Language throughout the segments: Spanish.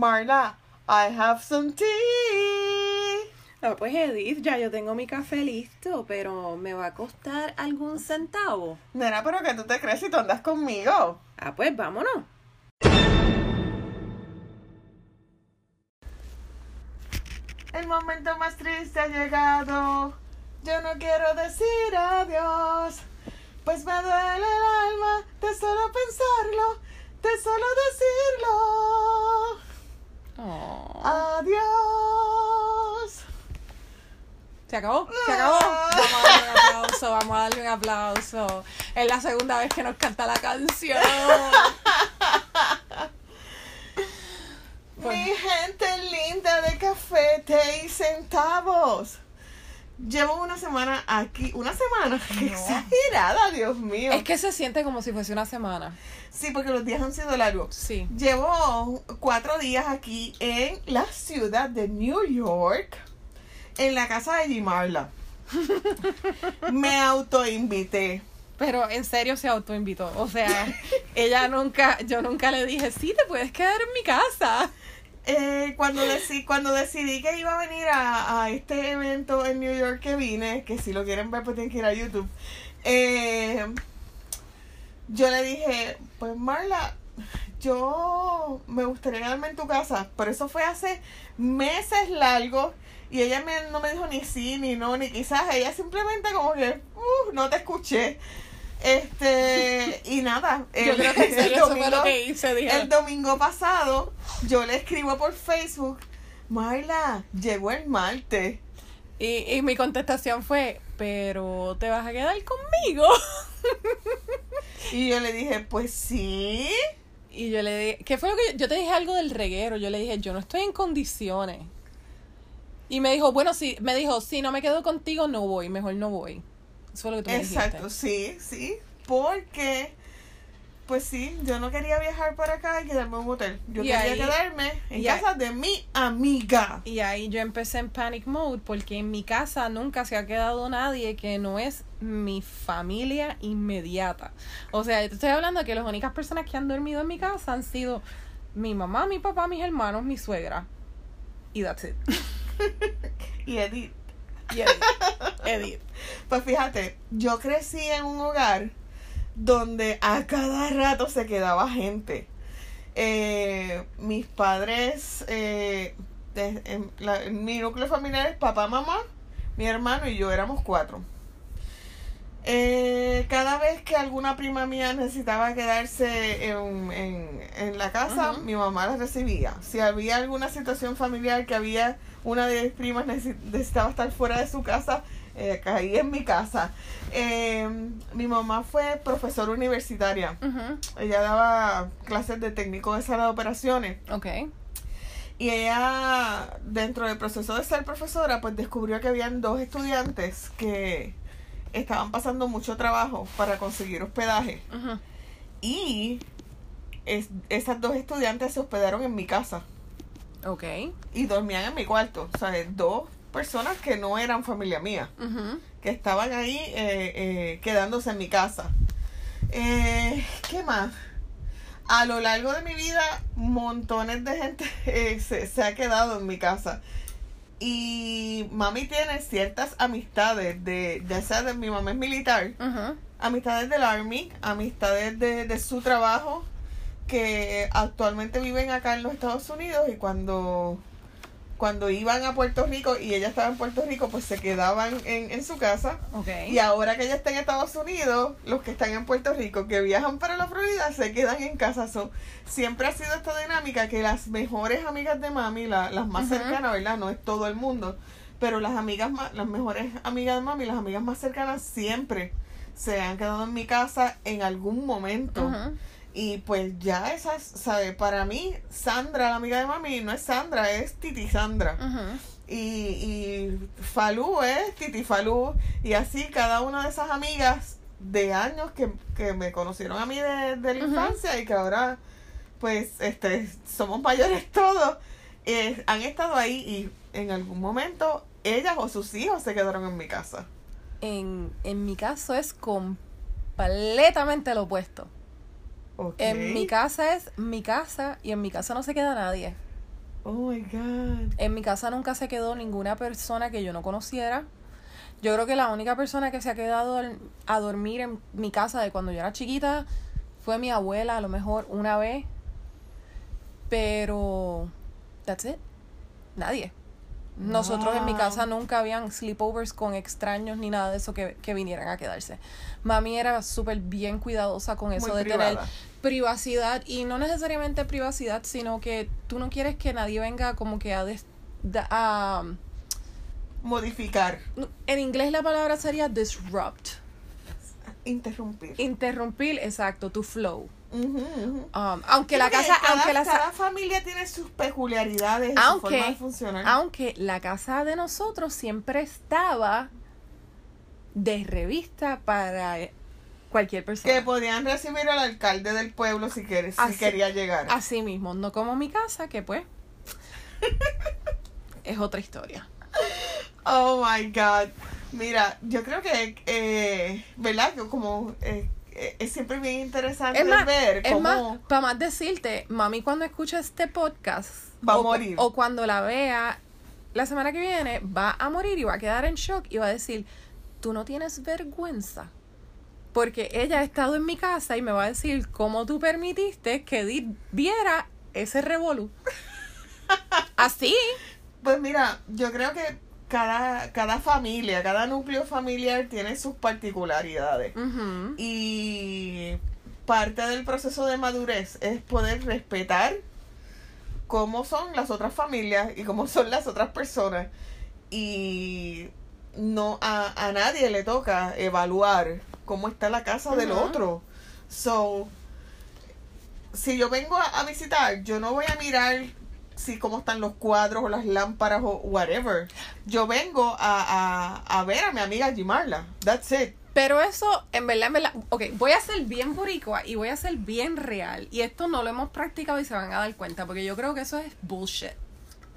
Marla, I have some tea. Ah, pues Edith, ya yo tengo mi café listo, pero ¿me va a costar algún centavo? Nena, pero que tú te crees si tú andas conmigo. Ah, pues vámonos. El momento más triste ha llegado. Yo no quiero decir adiós. Pues me duele el alma de solo pensarlo, de solo decirlo. Oh. Adiós. ¿Se acabó? ¿Se acabó? Vamos a darle un aplauso, vamos a darle un aplauso. Es la segunda vez que nos canta la canción. Mi gente linda de café, té y centavos. Llevo una semana aquí. ¿Una semana? Qué No. exagerada, Dios mío. Es que se siente como si fuese una semana. Sí, porque los días han sido largos. Sí. Llevo cuatro días aquí en la ciudad de New York, en la casa de Gimarla. Me autoinvité. Pero en serio se autoinvitó. O sea, ella nunca, yo nunca le dije, sí, te puedes quedar en mi casa. Eh, cuando, decidí, cuando decidí que iba a venir a, a este evento en New York que vine, que si lo quieren ver pues tienen que ir a YouTube, eh, yo le dije, pues Marla, yo me gustaría quedarme en tu casa, pero eso fue hace meses largos y ella me, no me dijo ni sí, ni no, ni quizás, ella simplemente como que, "Uh, no te escuché. Este, y nada. Yo el- creo que domingo- hice. El domingo pasado, yo le escribo por Facebook, Marla, llegó el martes. y, y mi contestación fue, pero ¿te vas a quedar conmigo? Y yo le dije, pues sí. Y yo le dije, ¿qué fue lo que yo, yo te dije algo del reguero? Yo le dije, yo no estoy en condiciones. Y me dijo, bueno, sí, me dijo, si no me quedo contigo, no voy, mejor no voy. Eso fue lo que tú me Exacto, dijiste. sí, sí. Porque, pues sí, yo no quería viajar para acá y quedarme en un hotel. Yo Y quería ahí- quedarme en ahí- casa de mi amiga. Y ahí yo empecé en panic mode porque en mi casa nunca se ha quedado nadie que no es mi familia inmediata. O sea, yo te estoy hablando de que las únicas personas que han dormido en mi casa han sido mi mamá, mi papá, mis hermanos, mi suegra. Y that's it. Y Edith. Y Edith. Pues fíjate, yo crecí en un hogar donde a cada rato se quedaba gente. Eh, mis padres, eh, en mi núcleo familiar es papá, mamá, mi hermano y yo éramos cuatro. Eh, cada vez que alguna prima mía necesitaba quedarse en, en, en la casa, mi mamá la recibía. Si había alguna situación familiar que había una de mis primas necesi- necesitaba estar fuera de su casa, eh, caí en mi casa. Eh, mi mamá fue profesora universitaria. Ella daba clases de técnico de sala de operaciones. Ok. Y ella, dentro del proceso de ser profesora, pues descubrió que habían dos estudiantes que estaban pasando mucho trabajo para conseguir hospedaje. Y es- esas dos estudiantes se hospedaron en mi casa Ok. y dormían en mi cuarto. O sea, dos personas que no eran familia mía, que estaban ahí eh, eh, quedándose en mi casa. Eh, ¿Qué más? A lo largo de mi vida, montones de gente se, se ha quedado en mi casa. Y mami tiene ciertas amistades, de, ya sea de mi mamá es militar, Ujú. amistades del Army, amistades de, de su trabajo, que actualmente viven acá en los Estados Unidos y cuando, cuando iban a Puerto Rico y ella estaba en Puerto Rico, pues se quedaban en, en su casa. Ok. Y ahora que ella está en Estados Unidos, los que están en Puerto Rico, que viajan para la Florida, se quedan en casa. So, siempre ha sido esta dinámica que las mejores amigas de mami, la- las más cercanas, ¿verdad? No es todo el mundo, pero las amigas más, las mejores amigas de mami, las amigas más cercanas siempre se han quedado en mi casa en algún momento. Ujú. Y pues ya esas, ¿sabes? Para mí, Sandra, la amiga de mami, no es Sandra, es Titi Sandra. Y, y Falú es Titi Falú. Y así cada una de esas amigas de años que, que me conocieron a mí de, de la infancia y que ahora pues este somos mayores todos, eh, han estado ahí y en algún momento ellas o sus hijos se quedaron en mi casa. En, en mi caso es completamente lo opuesto. En mi casa es mi casa y en mi casa no se queda nadie. Oh my God. En mi casa nunca se quedó ninguna persona que yo no conociera. Yo creo que la única persona que se ha quedado a dormir en mi casa de cuando yo era chiquita fue mi abuela, a lo mejor una vez. Pero. That's it. Nadie. Nosotros en mi casa nunca habían sleepovers con extraños ni nada de eso que, que vinieran a quedarse. Mami era súper bien cuidadosa con eso Muy de privada. tener privacidad y no necesariamente privacidad, sino que tú no quieres que nadie venga como que a, des- a Modificar. en inglés la palabra sería disrupt, Interrumpir. interrumpir, exacto, tu flow. Um, aunque la Creo casa, cada, aunque la cada familia tiene sus peculiaridades su Aunque- forma de funcionar. aunque la casa de nosotros siempre estaba de revista para cualquier persona. que podían recibir al alcalde del pueblo si, quiere, si quería llegar. Así mismo, no como mi casa, que pues es otra historia. Oh my God. Mira, yo creo que, eh, ¿verdad? Como eh, eh, es siempre bien interesante Es más, ver es cómo más, para más decirte, mami cuando escucha este podcast Va a morir. o cuando la vea la semana que viene, va a morir y va a quedar en shock y va a decir, tú no tienes vergüenza. Porque ella ha estado en mi casa y me va a decir cómo tú permitiste que Edith viera ese revolú. Así. Pues mira, yo creo que cada, cada familia, cada núcleo familiar tiene sus particularidades. Y parte del proceso de madurez es poder respetar cómo son las otras familias y cómo son las otras personas. Y no a, a nadie le toca evaluar cómo está la casa del otro. So, si yo vengo a, a visitar, yo no voy a mirar si cómo están los cuadros o las lámparas o whatever. Yo vengo a, a, a ver a mi amiga Gimarla. That's it. Pero eso, en verdad, en verdad, ok, voy a ser bien boricua y voy a ser bien real. Y esto no lo hemos practicado y se van a dar cuenta, porque yo creo que eso es bullshit.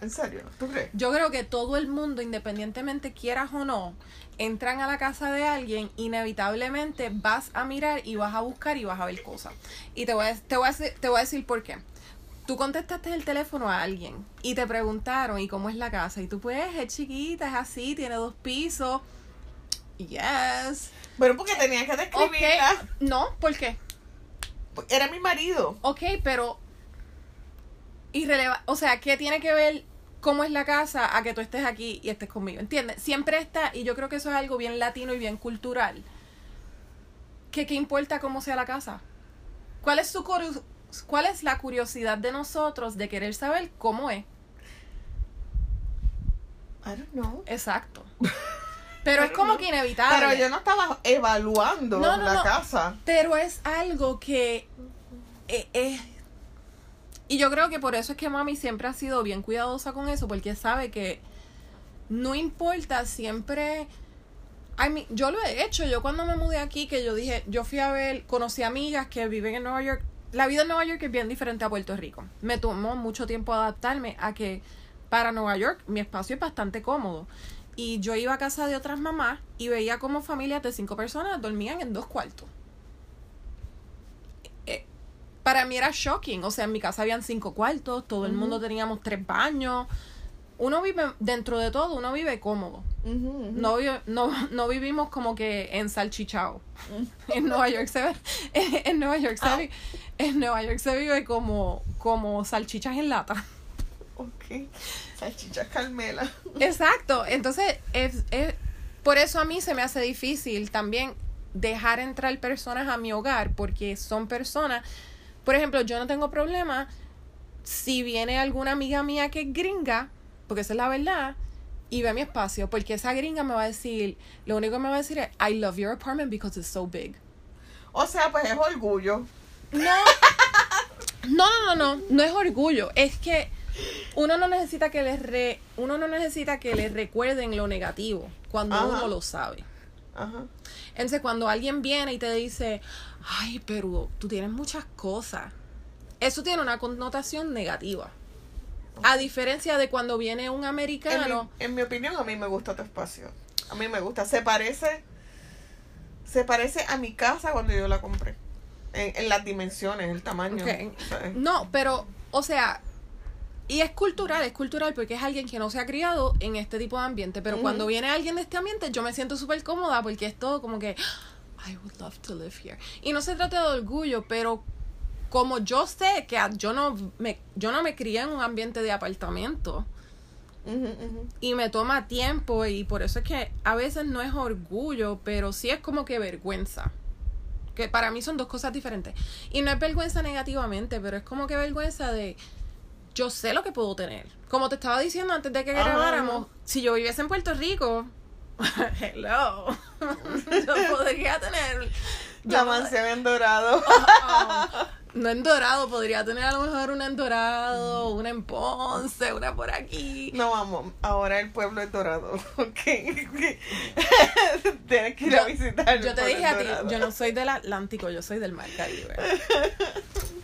¿En serio? ¿Tú crees? Yo creo que todo el mundo, independientemente quieras o no, entran a la casa de alguien, inevitablemente vas a mirar y vas a buscar y vas a ver cosas. Y te voy a, te voy a, te voy a decir por qué. Tú contestaste el teléfono a alguien y te preguntaron, ¿y cómo es la casa? Y tú, pues, es chiquita, es así, tiene dos pisos. Yes. Pero porque tenía que describirla. No, ¿por qué? Era mi marido. Ok, pero irreleva, o sea, ¿qué tiene que ver cómo es la casa a que tú estés aquí y estés conmigo? ¿Entiendes? Siempre está, y yo creo que eso es algo bien latino y bien cultural. Que qué importa cómo sea la casa? ¿Cuál es su cuál es la curiosidad de nosotros de querer saber cómo es? I don't know. Exacto. Pero es como que inevitable. Pero yo no estaba evaluando No, no, la no. casa. Pero es algo que eh, es... Y yo creo que por eso es que mami siempre ha sido bien cuidadosa con eso, porque sabe que no importa, siempre... I mean, yo lo he hecho, yo cuando me mudé aquí, que yo dije, yo fui a ver, conocí amigas que viven en Nueva York. La vida en Nueva York es bien diferente a Puerto Rico. Me tomó mucho tiempo adaptarme a que para Nueva York mi espacio es bastante cómodo. Y yo iba a casa de otras mamás y veía como familias de cinco personas dormían en dos cuartos. Eh, para mí era shocking. O sea, en mi casa habían cinco cuartos, todo el mundo teníamos tres baños. Uno vive, dentro de todo, uno vive cómodo. No, vive- no, no vivimos como que en salchichao. en Nueva York se ve, en Nueva York se Ah. vi- en Nueva York se vive como, como salchichas en lata. Ok. Salchichas Carmela. Exacto, entonces es, es- por eso a mí se me hace difícil también dejar entrar personas a mi hogar porque son personas, por ejemplo, yo no tengo problema si viene alguna amiga mía que es gringa, porque esa es la verdad, y ve mi espacio, porque esa gringa me va a decir, lo único que me va a decir es, I love your apartment because it's so big. O sea, pues es orgullo. No, no, no, no, no, no es orgullo, es que uno no necesita que les re, uno no necesita que les recuerden lo negativo cuando Ajá. uno lo sabe. Ajá. Entonces cuando alguien viene y te dice, ay, pero tú tienes muchas cosas, eso tiene una connotación negativa. A diferencia de cuando viene un En mi, americano, en mi opinión, a mí me gusta tu espacio. A mí me gusta. Se parece. Se parece a mi casa cuando yo la compré. En, en las dimensiones, el tamaño. No, pero, o sea, Y es cultural, es cultural porque es alguien que no se ha criado en este tipo de ambiente. Pero cuando viene alguien de este ambiente, yo me siento súper cómoda porque es todo como que, "Ah, I would love to live here. Y no se trata de orgullo, pero como yo sé que yo no me, yo no me crié en un ambiente de apartamento y me toma tiempo y por eso es que a veces no es orgullo, pero sí es como que vergüenza. Que para mí son dos cosas diferentes. Y no es vergüenza negativamente, pero es como que vergüenza de yo sé lo que puedo tener. Como te estaba diciendo antes de que Ajá, grabáramos, si yo viviese en Puerto Rico, hello, yo podría tener La mansión en dorado. no en Dorado, podría tener a lo mejor una en Dorado, una en Ponce, una por aquí. No vamos, ahora el pueblo es dorado. Ok. Tienes que ir a visitar. Yo te dije a ti, yo no soy del Atlántico, yo soy del Mar Caribe.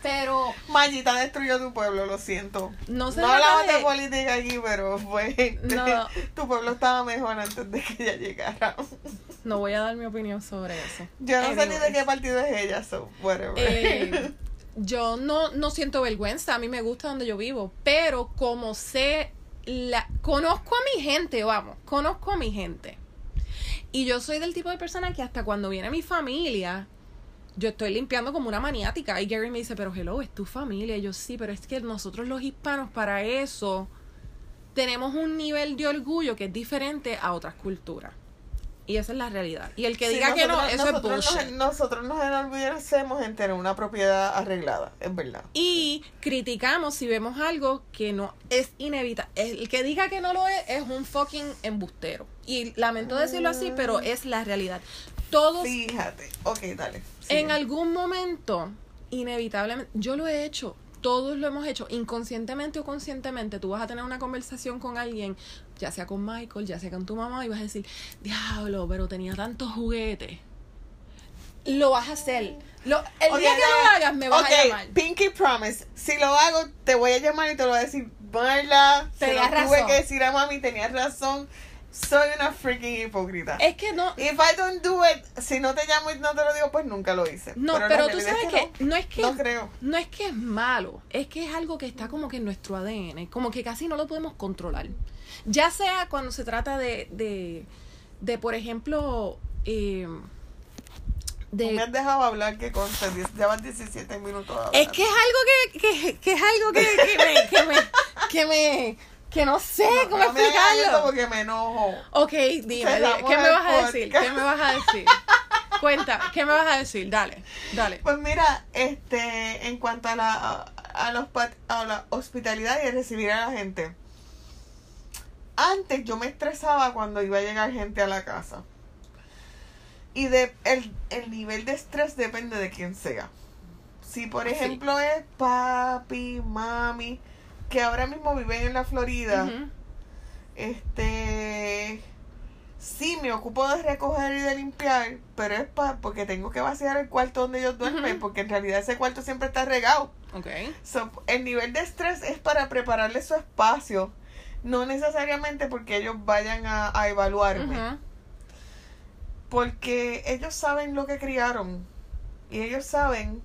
Pero Mayita destruyó tu pueblo, lo siento. no se No hablamos de de- política aquí, pero fue. No. Tu pueblo estaba mejor antes de que ella llegara. No voy a dar mi opinión sobre eso. Yo no sé ni de qué partido es ella, so whatever. Eh, yo no, no siento vergüenza, a mí me gusta donde yo vivo, pero como sé, la, conozco a mi gente, vamos, conozco a mi gente. Y yo soy del tipo de persona que hasta cuando viene mi familia, yo estoy limpiando como una maniática. Y Gary me dice, pero hello, es tu familia. Y yo sí, pero es que nosotros los hispanos para eso tenemos un nivel de orgullo que es diferente a otras culturas. Y esa es la realidad. Y el que Sí, diga que no, nosotros- eso es bullshit. Nos, nosotros nos enorgullecemos en tener una propiedad arreglada, es verdad. Y criticamos si vemos algo que no es inevitable. El que diga que no lo es es un fucking embustero. Y lamento decirlo así, pero es la realidad. Todos Fíjate. Ok, dale. en algún momento, inevitablemente, yo lo he hecho. Todos lo hemos hecho, inconscientemente o conscientemente. Tú vas a tener una conversación con alguien, ya sea con Michael, ya sea con tu mamá, y vas a decir, diablo, pero tenía tantos juguetes. Lo vas a hacer. Lo, el día que lo hagas, me vas a llamar. Pinky Promise. Si lo hago, te voy a llamar y te lo voy a decir, Marla, se lo tuve razón. que decir a mami, tenías razón. Soy una freaking hipócrita. Es que no, If I don't do it, si no te llamo y no te lo digo, pues nunca lo hice. No, pero, tú sabes es que, no, es que No creo. no es que es malo, es que es algo que está como que en nuestro ADN, como que casi no lo podemos controlar. Ya sea cuando se trata de, de, de por ejemplo, eh, No me de... has dejado hablar que conste, diez- ya van 17 minutos hablando. Es que es algo que, que, que es algo que, que me, que me, que me, que no sé No, cómo no me eso explicarlo. porque me enojo. Ok, dime, dime, ¿qué me vas a decir? ¿Qué me vas a decir? Cuenta, ¿qué me vas a decir? Dale, dale. Pues mira, este, en cuanto a la, a, a los a la hospitalidad y recibir a la gente. Antes yo me estresaba cuando iba a llegar gente a la casa. Y de el, el nivel de estrés depende de quién sea. Si por Sí. ejemplo es papi, mami, que ahora mismo viven en la Florida, este sí me ocupo de recoger y de limpiar, pero es pa, porque tengo que vaciar el cuarto donde ellos duermen, porque en realidad ese cuarto siempre está regado. Ok. So, el nivel de estrés es para prepararles su espacio, no necesariamente porque ellos vayan a, a evaluarme, porque ellos saben lo que criaron y ellos saben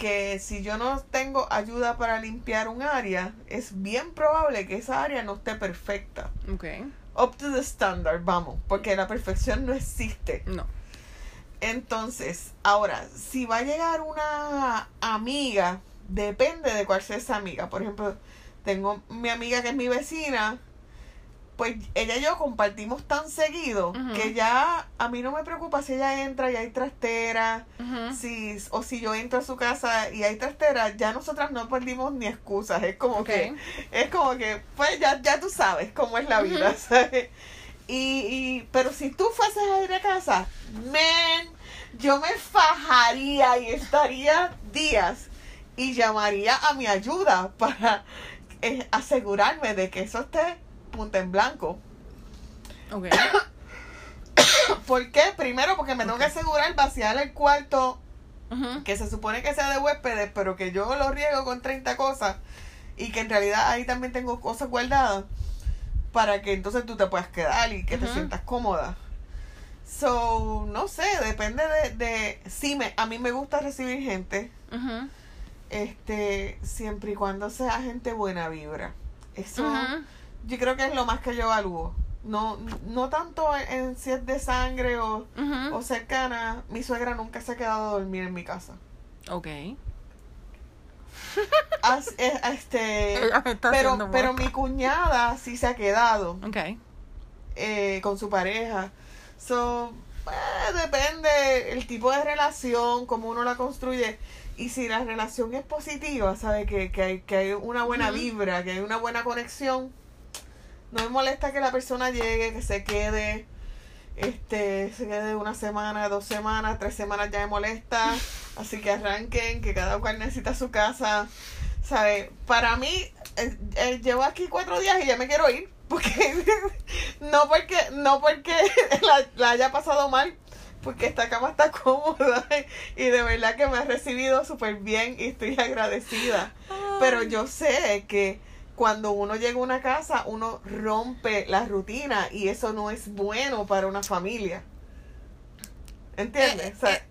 que si yo no tengo ayuda para limpiar un área, es bien probable que esa área no esté perfecta. Ok. Up to the standard, vamos, porque la perfección no existe. No. Entonces, ahora, si va a llegar una amiga, depende de cuál sea esa amiga. Por ejemplo, tengo mi amiga que es mi vecina, pues ella y yo compartimos tan seguido que ya a mí no me preocupa si ella entra y hay trastera, si, o si yo entro a su casa y hay trastera, ya nosotras no perdimos ni excusas. Es como que, es como que, pues ya, ya tú sabes cómo es la vida. ¿sabes? Y, y, pero si tú fueses a ir a casa, man, yo me fajaría y estaría días y llamaría a mi ayuda para eh, asegurarme de que eso esté punta en blanco. Ok. ¿Por qué? Primero porque me tengo que asegurar vaciar el cuarto que se supone que sea de huéspedes, pero que yo lo riego con 30 cosas y que en realidad ahí también tengo cosas guardadas para que entonces tú te puedas quedar y que te sientas cómoda. So, no sé, depende de, de sí me a mí me gusta recibir gente este, siempre y cuando sea gente buena vibra. Eso. Yo creo que es lo más que yo evalúo. No, no tanto en, si es de sangre o, o cercana. Mi suegra nunca se ha quedado a dormir en mi casa. Ok. As- eh, este, pero, pero mi cuñada sí se ha quedado Ok. eh, con su pareja. So, eh, depende el tipo de relación, cómo uno la construye. Y si la relación es positiva, sabe que, que, hay, que hay una buena vibra, que hay una buena conexión, no me molesta que la persona llegue, que se quede, este, se quede una semana, dos semanas, tres semanas ya me molesta. Así que arranquen, que cada cual necesita su casa. ¿Sabe? Para mí, eh, eh, llevo aquí cuatro días y ya me quiero ir. Porque no porque no porque la, la haya pasado mal, porque esta cama está cómoda y de verdad que me ha recibido súper bien y estoy agradecida. Pero yo sé que cuando uno llega a una casa, uno rompe la rutina y eso no es bueno para una familia. ¿Entiendes? Eh, O sea, eh.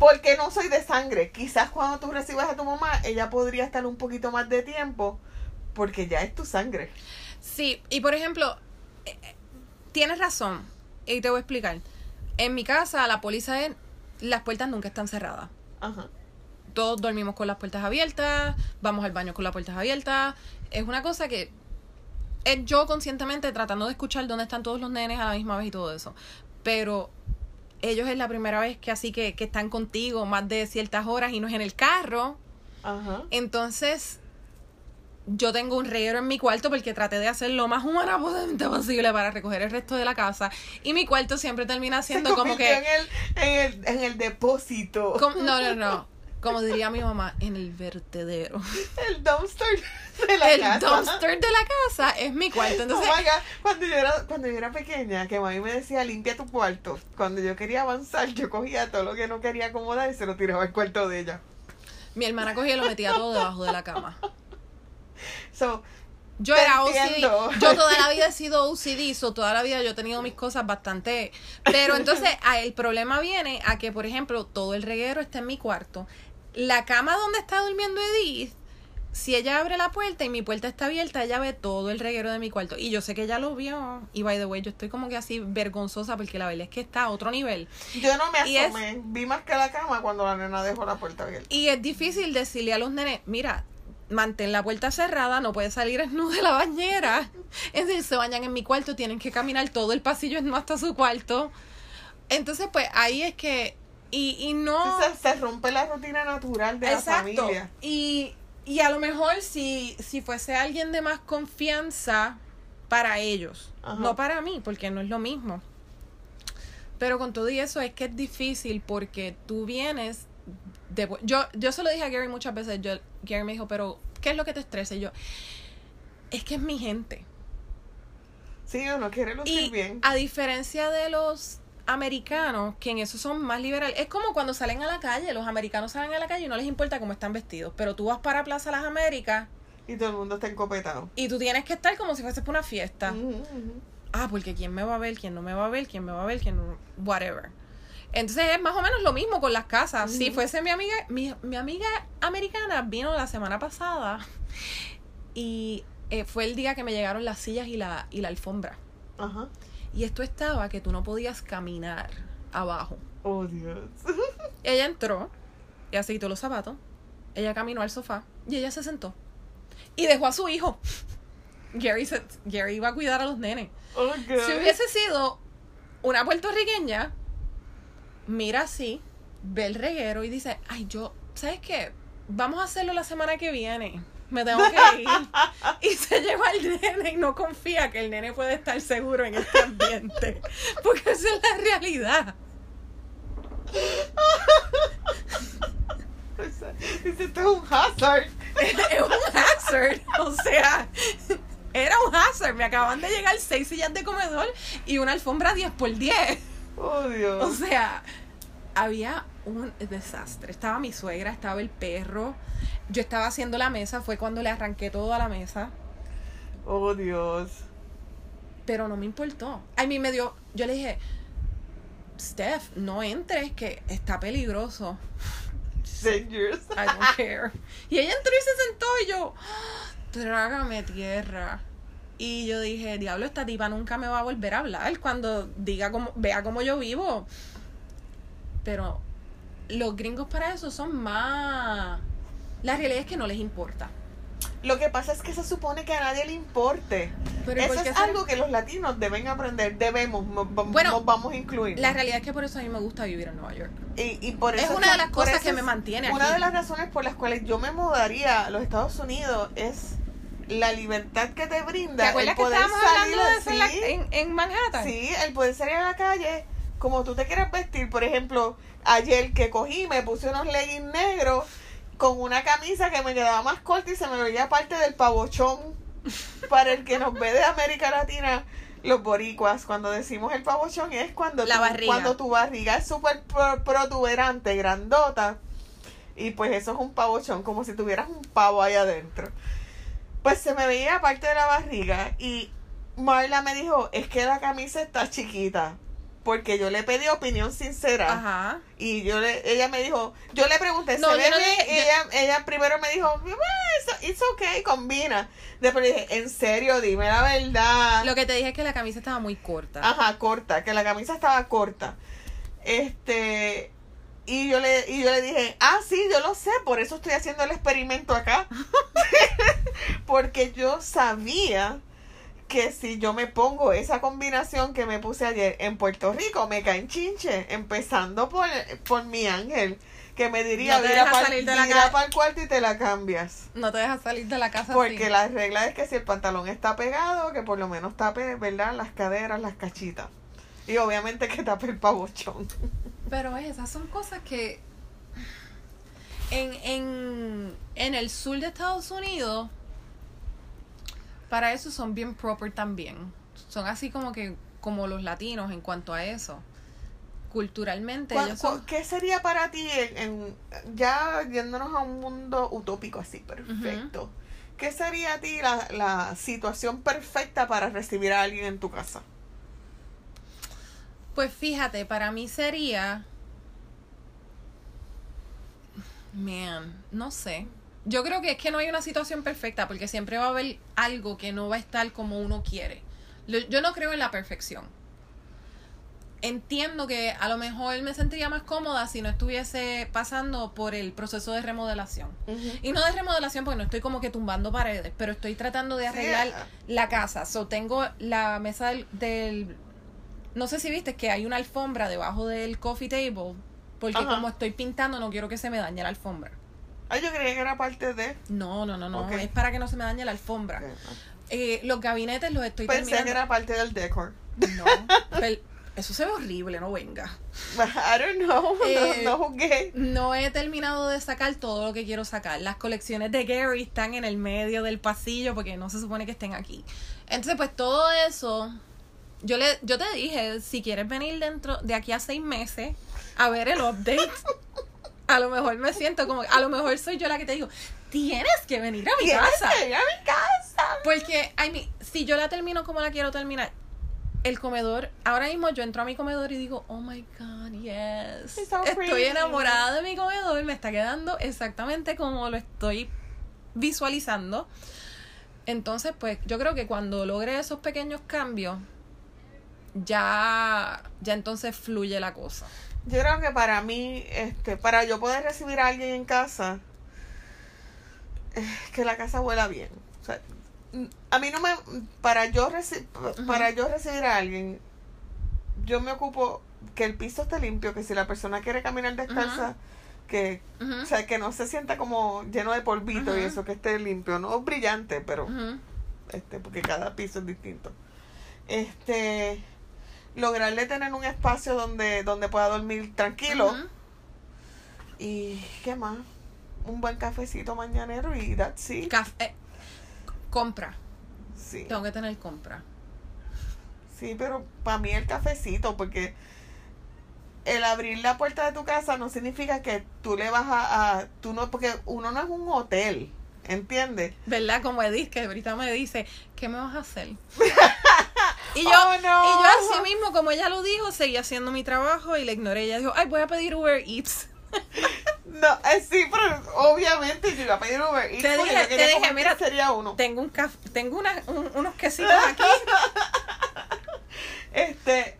porque no soy de sangre. Quizás cuando tú recibas a tu mamá, ella podría estar un poquito más de tiempo porque ya es tu sangre. Sí, y por ejemplo, eh, eh, tienes razón, y te voy a explicar. En mi casa, la póliza es, las puertas nunca están cerradas. Ajá. Todos dormimos con las puertas abiertas, vamos al baño con las puertas abiertas. Es una cosa que es yo conscientemente tratando de escuchar dónde están todos los nenes a la misma vez y todo eso. Pero ellos es la primera vez que así que, que están contigo más de ciertas horas y no es en el carro. Ajá. Entonces, yo tengo un reguero en mi cuarto porque traté de hacer lo más humanamente posible para recoger el resto de la casa. Y mi cuarto siempre termina siendo Se como que. En el, en el, en el depósito. como- no, no, no. Como diría mi mamá, en el vertedero. El dumpster de la el casa. dumpster de la casa es mi cuarto. Entonces, Oh my God. Cuando yo era, cuando yo era pequeña, que mami me decía limpia tu cuarto. Cuando yo quería avanzar, yo cogía todo lo que no quería acomodar y se lo tiraba al cuarto de ella. mi hermana cogía y lo metía todo debajo de la cama. So, Yo era OCD. entiendo. Yo toda la vida he sido OCD, so toda la vida yo he tenido mis cosas bastante. Pero entonces el problema viene a que, por ejemplo, todo el reguero está en mi cuarto. La cama donde está durmiendo Edith, si ella abre la puerta y mi puerta está abierta, ella ve todo el reguero de mi cuarto. Y yo sé que ella lo vio. Y by the way, yo estoy como que así vergonzosa porque la verdad es que está a otro nivel. yo no me es- asomé. Vi más que la cama cuando la nena dejó la puerta abierta. Y es difícil decirle a los nenes, mira, mantén la puerta cerrada, no puedes salir desnudo de la bañera. Es decir, se bañan en mi cuarto, tienen que caminar todo el pasillo hasta su cuarto. Entonces, pues ahí es que... Y, y no... Se, se rompe la rutina natural de la familia. Y, y a lo mejor si, si fuese alguien de más confianza para ellos, Ajá. no para mí, porque no es lo mismo. Pero con todo y eso es que es difícil porque tú vienes de... Yo, yo se lo dije a Gary muchas veces, yo, Gary me dijo, pero ¿qué es lo que te estresa? Y yo, es que es mi gente. Sí, uno quiere lucir Y bien. a diferencia de los americanos, que en eso son más liberales, es como cuando salen a la calle, los americanos salen a la calle y no les importa cómo están vestidos, pero tú vas para Plaza Las Américas Y todo el mundo está encopetado. y tú tienes que estar como si fueses para una fiesta. Ah, porque quién me va a ver, quién no me va a ver, quién me va a ver, quién no, whatever. Entonces es más o menos lo mismo con las casas. Si fuese mi amiga, mi, mi amiga americana vino la semana pasada y eh, fue el día que me llegaron las sillas y la, y la alfombra. Ajá. Y esto estaba que tú no podías caminar abajo. Oh, Dios. Ella entró, ella se quitó los zapatos, ella caminó al sofá y ella se sentó. Y dejó a su hijo. Gary, se- Gary iba a cuidar a los nenes. Oh. Si hubiese sido una puertorriqueña, mira así, ve el reguero y dice, ay, yo, ¿sabes qué? Vamos a hacerlo la semana que viene. Me tengo que ir. Y se lleva al nene y no confía que el nene puede estar seguro en este ambiente. Porque esa es la realidad. Dice, esto es un hazard. Es un hazard. O sea, era un hazard. Me acaban de llegar seis sillas de comedor y una alfombra 10 por 10. Oh, Dios. O sea, había un desastre. Estaba mi suegra, estaba el perro. Yo estaba haciendo la mesa, fue cuando le arranqué todo a la mesa. Oh, Dios. Pero no me importó. A mí me dio. Yo le dije, Steph, no entres, que está peligroso. dangerous. I don't care. Y ella entró y se sentó y yo, "Ah, trágame tierra. Y yo dije, diablo, esta tipa nunca me va a volver a hablar cuando diga cómo, vea cómo yo vivo. Pero los gringos para eso son más... La realidad es que no les importa. Lo que pasa es que se supone que a nadie le importe. Pero ¿y Eso es algo que los latinos deben aprender, debemos, Bueno, nos vamos a incluir. La realidad es que por eso a mí me gusta vivir en Nueva York. Y, y por Es eso una de que- las cosas que es- me mantiene Una aquí. de las razones por las cuales yo me mudaría a los Estados Unidos es la libertad que te brinda. ¿Te acuerdas el que poder estábamos hablando de salir- eso en, la- en, en Manhattan? Sí, el poder salir a la calle como tú te quieras vestir. Por ejemplo, ayer que cogí, me puse unos leggings negros con una camisa que me quedaba más corta y se me veía parte del pavochón. Para el que nos ve de América Latina, los boricuas, cuando decimos el pavochón es cuando, La tu, barriga. cuando tu barriga es súper pro- protuberante, grandota. Y pues eso es un pavochón, como si tuvieras un pavo ahí adentro. Pues se me veía parte de la barriga y Marla me dijo, es que la camisa está chiquita. Porque yo le pedí opinión sincera. Ajá. Y yo le, ella me dijo, yo le pregunté, No, ¿se ve no bien? yo- ella, ella primero me dijo, "Ah, it's, it's okay, combina. Después le dije, en serio, dime la verdad. Lo que te dije es que la camisa estaba muy corta. Ajá, corta, que la camisa estaba corta. Este, y yo le, y yo le dije, ah, sí, yo lo sé, por eso estoy haciendo el experimento acá. Porque yo sabía que si yo me pongo esa combinación que me puse ayer en Puerto Rico, me caen chinche, empezando por, por mi ángel, que me diría, No mira para el cuarto y te la cambias. No te dejas salir de la casa Porque así. la regla es que si el pantalón está pegado, que por lo menos tape, ¿verdad? Las caderas, las cachitas. Y obviamente que tape el pavochón. Pero esas son cosas que en, en, en el sur de Estados Unidos para eso son bien proper también. Son así como que como los latinos en cuanto a eso. Culturalmente ¿Cuál- ellos son ¿Qué sería para ti, en, en- ya yéndonos a un mundo utópico así, perfecto? ¿Qué sería a ti la, la situación perfecta para recibir a alguien en tu casa? Pues fíjate, para mí sería. Man, no sé. Yo creo que es que no hay una situación perfecta porque siempre va a haber algo que no va a estar como uno quiere. Yo no creo en la perfección. Entiendo que a lo mejor me sentiría más cómoda si no estuviese pasando por el proceso de remodelación. Y no de remodelación porque no estoy como que tumbando paredes, pero estoy tratando de arreglar la casa. So tengo la mesa del, del- no sé si viste que hay una alfombra debajo del coffee table, porque como estoy pintando no quiero que se me dañe la alfombra. Ah, yo creía que era parte de... No, no, no, no, es para que no se me dañe la alfombra. Eh, los gabinetes los estoy Pensé terminando. que era parte del decor. No, pero eso se ve horrible, no venga. I don't know, Eh, no, no jugué. No he terminado de sacar todo lo que quiero sacar. Las colecciones de Gary están en el medio del pasillo porque no se supone que estén aquí. Entonces, pues todo eso, yo le, yo te dije, si quieres venir dentro de aquí a seis meses a ver el update, a lo mejor me siento como, a lo mejor soy yo la que te digo, tienes que venir a mi Tienes casa. que ir a mi casa. Porque, I mean, si yo la termino como la quiero terminar, el comedor, ahora mismo yo entro a mi comedor y digo, oh my god, yes. So estoy enamorada de mi comedor, me está quedando exactamente como lo estoy visualizando. Entonces, pues yo creo que cuando logre esos pequeños cambios, ya, ya entonces fluye la cosa. Yo creo que para mí, este, para yo poder recibir a alguien en casa, que la casa huela bien. O sea, a mí no me, para yo reci- para yo recibir a alguien, yo me ocupo que el piso esté limpio, que si la persona quiere caminar descalza, que, o sea, que no se sienta como lleno de polvito y eso, que esté limpio, no brillante, pero este, porque cada piso es distinto. Este, lograrle tener un espacio donde, donde pueda dormir tranquilo. Y qué más, un buen cafecito mañanero y that's it. Caf- eh, compra. Sí, Tengo que tener compra. sí, pero para mí el cafecito, porque el abrir la puerta de tu casa no significa que tú le vas a, a- tú no, porque uno no es un hotel, ¿entiendes? ¿Verdad? Como Edith, que ahorita me dice, ¿qué me vas a hacer? y yo, Oh, no. y yo así mismo, como ella lo dijo, seguí haciendo mi trabajo y la ignoré. Ella dijo, ay, voy a pedir Uber Eats. No, eh, sí, pero obviamente yo iba a pedir Uber Eats Te dije- te dije, mira, sería uno. Tengo un caf- tengo una, un- unos quesitos aquí. Este,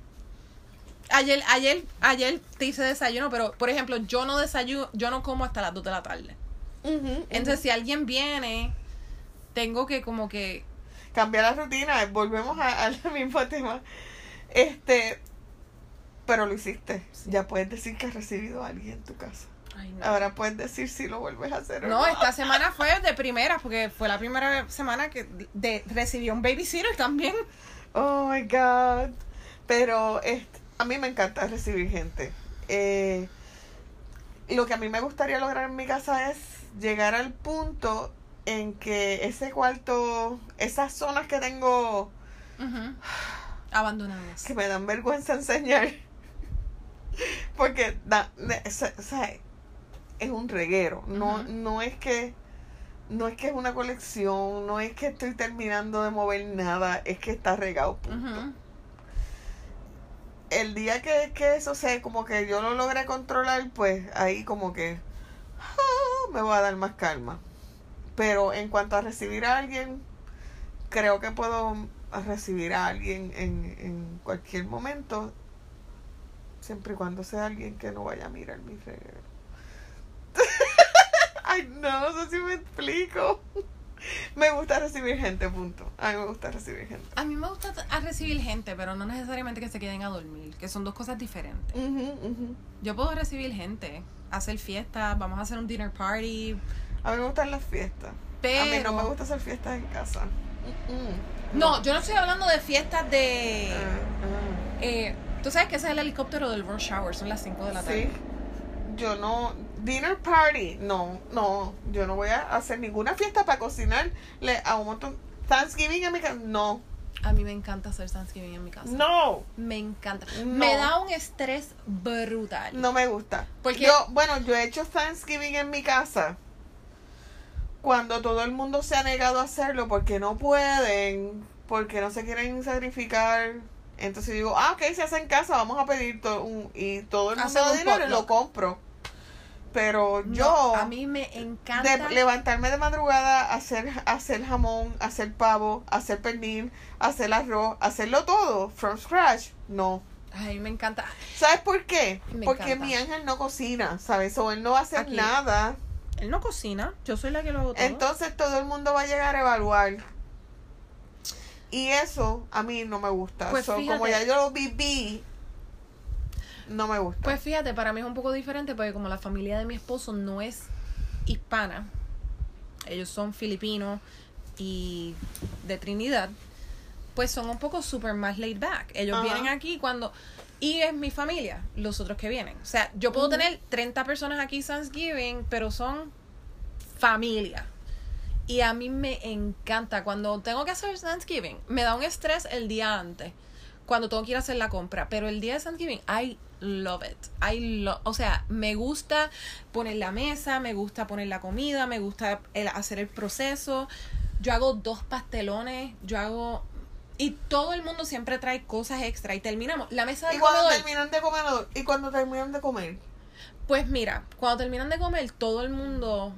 Ayer, ayer, ayer te hice desayuno, pero por ejemplo, yo no desayuno, yo no como hasta las 2 de la tarde. Entonces, si alguien viene, tengo que como que cambiar la rutina, volvemos a- al mismo tema. Este, pero lo hiciste. Ya puedes decir que has recibido a alguien en tu casa. Ay, no. Ahora puedes decir si lo vuelves a hacer o No, esta semana fue de primera, porque fue la primera semana que de, recibí un babysitter también. Oh my God. Pero este, a mí me encanta recibir gente. Eh, lo que a mí me gustaría lograr en mi casa es llegar al punto en que ese cuarto, esas zonas que tengo Abandonadas. que me dan vergüenza enseñar. Porque da, sea, es un reguero. No, no es que no es que es una colección, no es que estoy terminando de mover nada, es que está regado. punto. El día que, que eso sea como que yo lo logré controlar, pues ahí como que me voy a dar más calma. Pero en cuanto a recibir a alguien, creo que puedo recibir a alguien en, en cualquier momento, siempre y cuando sea alguien que no vaya a mirar mi reguero. Ay, no, no sé si me explico. Me gusta recibir gente, punto. A mí me gusta recibir gente. A mí me gusta a recibir gente, pero no necesariamente que se queden a dormir, que son dos cosas diferentes. Yo puedo recibir gente, hacer fiestas, vamos a hacer un dinner party, A mí me gustan las fiestas. pero... A mí no me gusta hacer fiestas en casa. Mm, mm. No, yo no estoy hablando de fiestas de... Ah, Eh, Tú sabes que ese es el helicóptero del rush hour, son las 5 de ah. la Sí. tarde. Yo no. Dinner party. No, no. Yo no voy a hacer ninguna fiesta para cocinarle a un montón. Thanksgiving en mi casa. No. A mí me encanta hacer Thanksgiving en mi casa. No. Me encanta. No. Me da un estrés brutal. No me gusta. Porque- yo, bueno, yo he hecho Thanksgiving en mi casa. Cuando todo el mundo se ha negado a hacerlo porque no pueden, porque no se quieren sacrificar. Entonces digo, ah, ok, se hace en casa, vamos a pedir todo un, y todo el mundo da dinero y lo compro. Pero No, yo, a mí me encanta. de levantarme de madrugada, hacer, hacer jamón, hacer pavo, hacer pernil, hacer arroz, hacerlo todo, from scratch, no. Ay, me encanta. ¿Sabes por qué? Me Porque encanta. mi ángel no cocina, ¿sabes? O él no va a hacer Aquí. nada. Él no cocina, yo soy la que lo hago todo. Entonces todo el mundo va a llegar a evaluar. Y eso a mí no me gusta. Pues So, como ya yo lo viví, no me gusta. Pues fíjate, para mí es un poco diferente porque como la familia de mi esposo no es hispana, ellos son filipinos y de Trinidad, pues son un poco super más laid back. Ellos Ajá. vienen aquí cuando... Y es mi familia, los otros que vienen. O sea, yo puedo tener 30 personas aquí Thanksgiving, pero son familia. Y a mí me encanta cuando tengo que hacer Thanksgiving, me da un estrés el día antes, cuando tengo que ir a hacer la compra, pero el día de Thanksgiving, I love it. I lo- o sea, me gusta poner la mesa, me gusta poner la comida, me gusta el- hacer el proceso. Yo hago dos pastelones, yo hago y todo el mundo siempre trae cosas extra y terminamos la mesa y del cuando comedor. terminan de comer, y cuando terminan de comer, Pues mira, cuando terminan de comer, todo el mundo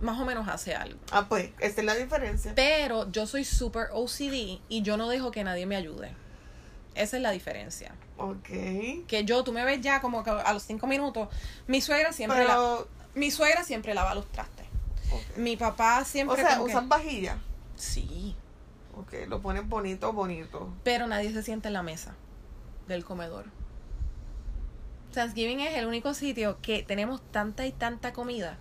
más o menos hace algo. ah, pues, esa es la diferencia. Pero yo soy super OCD y yo no dejo que nadie me ayude. Esa es la diferencia. Ok. Que yo, tú me ves ya como que a los cinco minutos. Mi suegra siempre, la, mi suegra siempre lava los trastes. Mi papá o siempre. sea, como que- usan vajilla. Sí. Ok, lo ponen bonito, bonito. Pero nadie se sienta en la mesa del comedor. Thanksgiving es el único sitio que tenemos tanta y tanta comida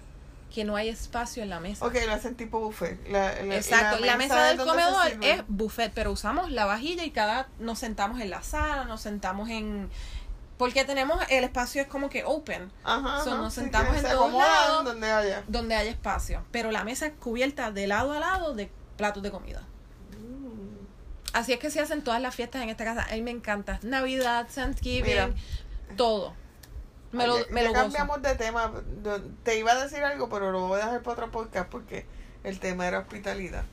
que no hay espacio en la mesa. Ok, lo hacen tipo buffet. La, la- Exacto, la, mesa, es del comedor es buffet, pero usamos la vajilla y cada nos sentamos en la sala, nos sentamos en porque tenemos el espacio es como que open, Ajá, So, nos sí, sentamos en todos lados. donde haya. donde hay espacio, pero la mesa es cubierta de lado a lado de platos de comida. Así es que se hacen todas las fiestas en esta casa. A mí me encanta. Navidad, Thanksgiving, Mira. todo. Me lo, me ya lo gozo. cambiamos de tema. Te iba a decir algo, pero lo voy a dejar para otro podcast porque el tema era hospitalidad.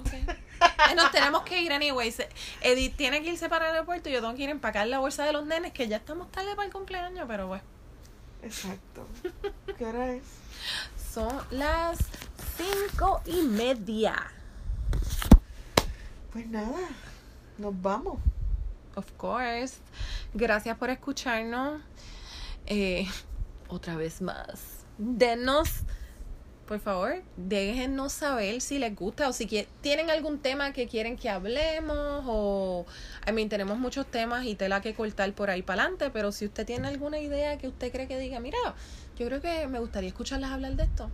Ok. Eh, Nos tenemos que ir anyways. Edith tiene que irse para el aeropuerto y yo tengo que ir a empacar la bolsa de los nenes, que ya estamos tarde para el cumpleaños, pero bueno. Exacto. ¿Qué hora es? Son las cinco y media. Pues nada, nos vamos. Of course. Gracias por escucharnos. Eh, otra vez más. Denos, por favor, déjennos saber si les gusta o si quie- tienen algún tema que quieren que hablemos o, I mean, tenemos muchos temas y tela que cortar por ahí para adelante, pero si usted tiene alguna idea que usted cree que diga, mira, yo creo que me gustaría escucharlas hablar de esto,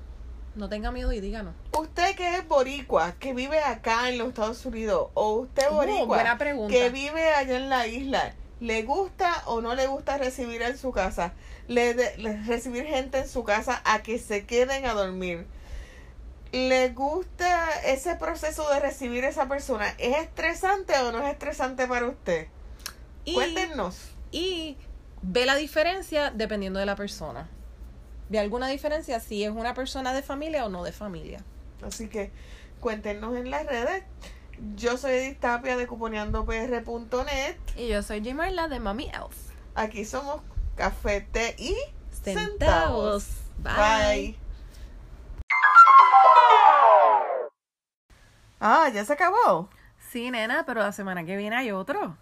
no tenga miedo y díganos. Usted que es boricua, que vive acá en los Estados Unidos, o usted Oh, boricua, que vive allá en la isla, ¿le gusta o no le gusta recibir en su casa? Le, de- le- recibir gente en su casa a que se queden a dormir. ¿Le gusta ese proceso de recibir a esa persona? ¿Es estresante o no es estresante para usted? Y- Cuéntenos. y ve la diferencia dependiendo de la persona. Ve alguna diferencia si es una persona de familia o no de familia. Así que cuéntenos en las redes. Yo soy Edith Tapia de cuponeandopr.net. Y yo soy Jimarla de Mami Elf. Aquí somos Café, Té y Centavos. Bye. Bye. Ah, ya se acabó. Sí, nena, pero la semana que viene hay otro.